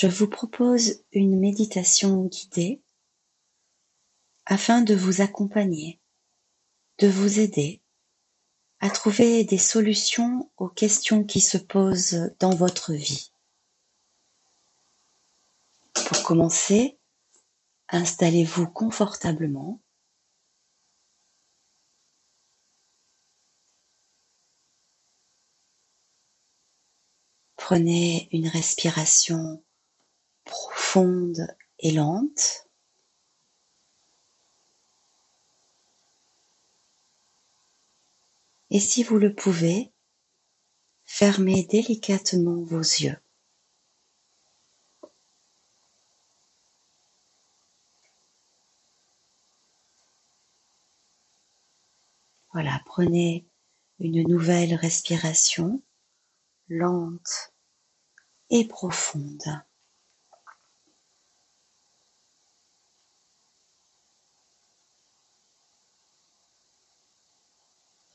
je vous propose une méditation guidée afin de vous accompagner, de vous aider à trouver des solutions aux questions qui se posent dans votre vie. Pour commencer, installez-vous confortablement. Prenez une respiration profonde et lente. Et si vous le pouvez, fermez délicatement vos yeux. Voilà, prenez une nouvelle respiration lente et profonde.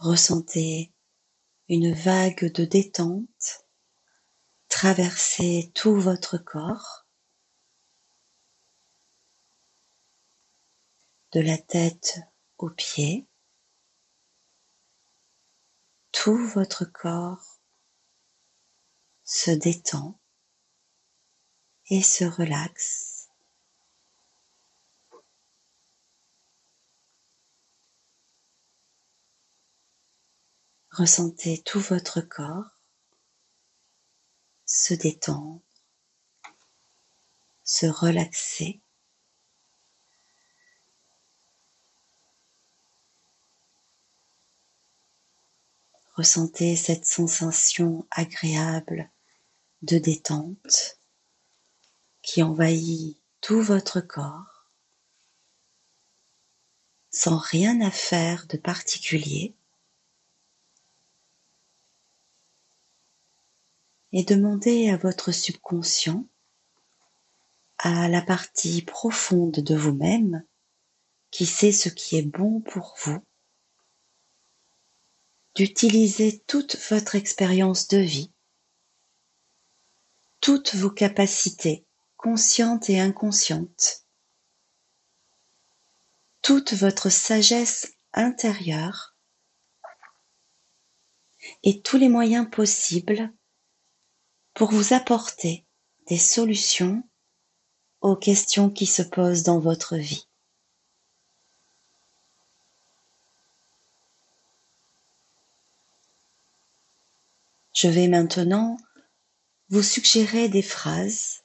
Ressentez une vague de détente traverser tout votre corps, de la tête aux pieds. Tout votre corps se détend et se relaxe. Ressentez tout votre corps se détendre, se relaxer. Ressentez cette sensation agréable de détente qui envahit tout votre corps sans rien à faire de particulier. Et demandez à votre subconscient, à la partie profonde de vous-même qui sait ce qui est bon pour vous, d'utiliser toute votre expérience de vie, toutes vos capacités conscientes et inconscientes, toute votre sagesse intérieure et tous les moyens possibles pour vous apporter des solutions aux questions qui se posent dans votre vie. Je vais maintenant vous suggérer des phrases.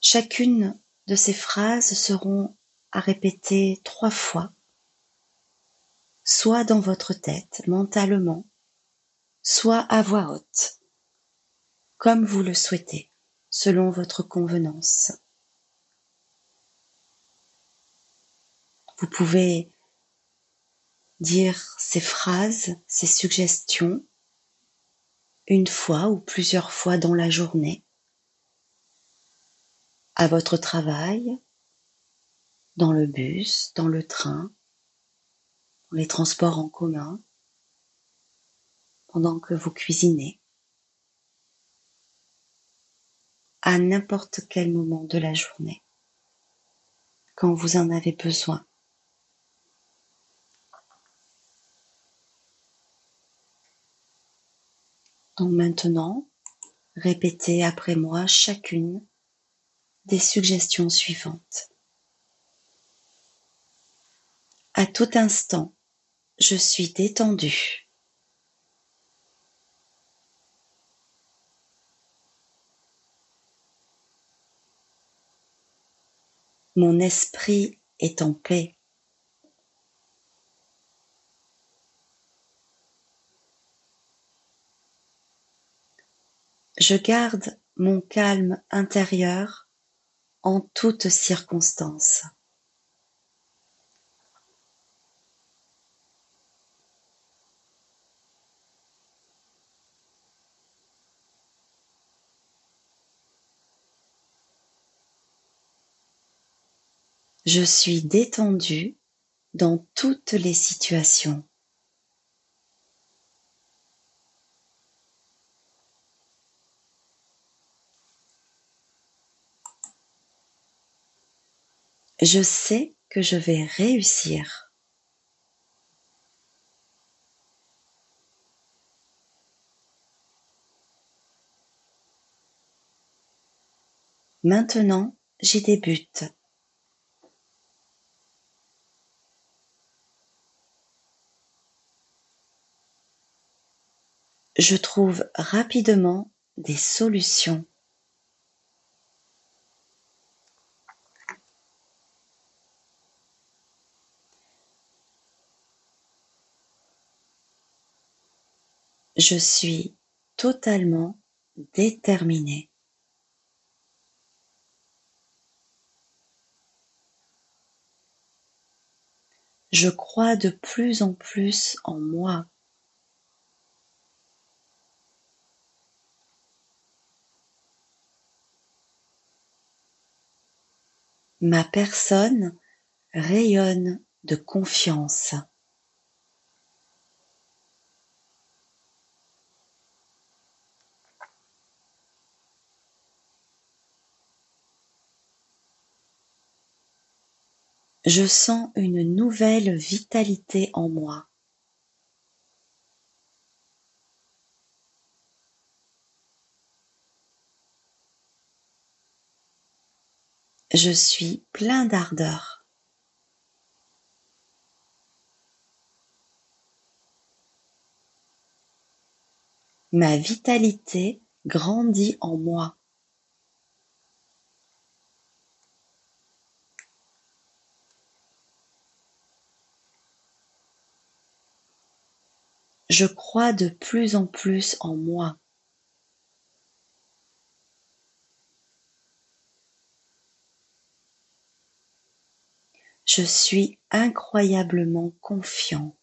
Chacune de ces phrases seront à répéter trois fois, soit dans votre tête, mentalement, soit à voix haute comme vous le souhaitez, selon votre convenance. Vous pouvez dire ces phrases, ces suggestions, une fois ou plusieurs fois dans la journée, à votre travail, dans le bus, dans le train, dans les transports en commun, pendant que vous cuisinez. À n'importe quel moment de la journée, quand vous en avez besoin. Donc maintenant, répétez après moi chacune des suggestions suivantes. À tout instant, je suis détendu. Mon esprit est en paix. Je garde mon calme intérieur en toutes circonstances. Je suis détendu dans toutes les situations. Je sais que je vais réussir. Maintenant, j'y débute. Je trouve rapidement des solutions. Je suis totalement déterminée. Je crois de plus en plus en moi. Ma personne rayonne de confiance. Je sens une nouvelle vitalité en moi. Je suis plein d'ardeur. Ma vitalité grandit en moi. Je crois de plus en plus en moi. Je suis incroyablement confiant.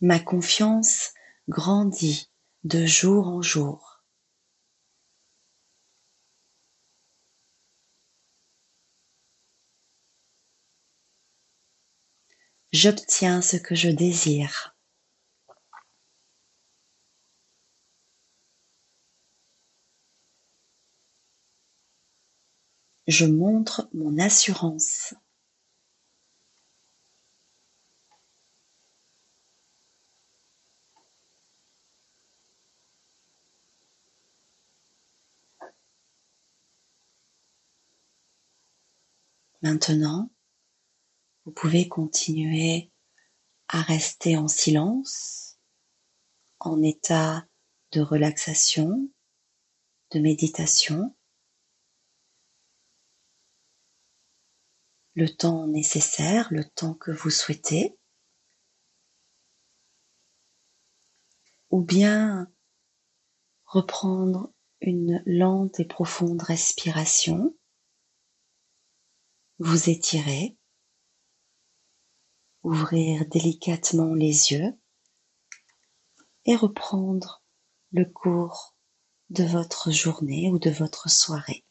Ma confiance grandit de jour en jour. J'obtiens ce que je désire. Je montre mon assurance. Maintenant, vous pouvez continuer à rester en silence, en état de relaxation, de méditation, le temps nécessaire, le temps que vous souhaitez, ou bien reprendre une lente et profonde respiration, vous étirer, ouvrir délicatement les yeux. Et reprendre le cours de votre journée ou de votre soirée.